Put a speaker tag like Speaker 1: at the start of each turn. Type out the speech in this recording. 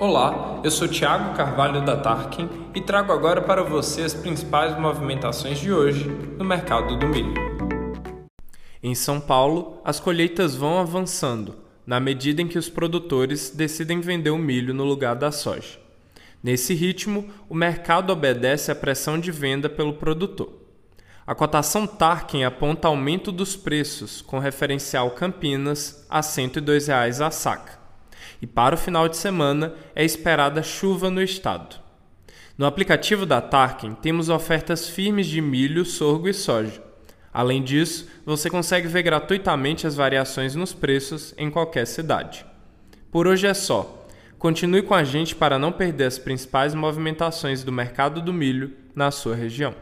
Speaker 1: Olá, eu sou Thiago Carvalho da Tarkin e trago agora para você as principais movimentações de hoje no mercado do milho. Em São Paulo, as colheitas vão avançando, na medida em que os produtores decidem vender o milho no lugar da soja. Nesse ritmo, o mercado obedece à pressão de venda pelo produtor. A cotação Tarkin aponta aumento dos preços, com referencial Campinas a R$ 102,00 a saca e para o final de semana é esperada chuva no estado. No aplicativo da Tarkin temos ofertas firmes de milho, sorgo e soja. Além disso, você consegue ver gratuitamente as variações nos preços em qualquer cidade. Por hoje é só. Continue com a gente para não perder as principais movimentações do mercado do milho na sua região.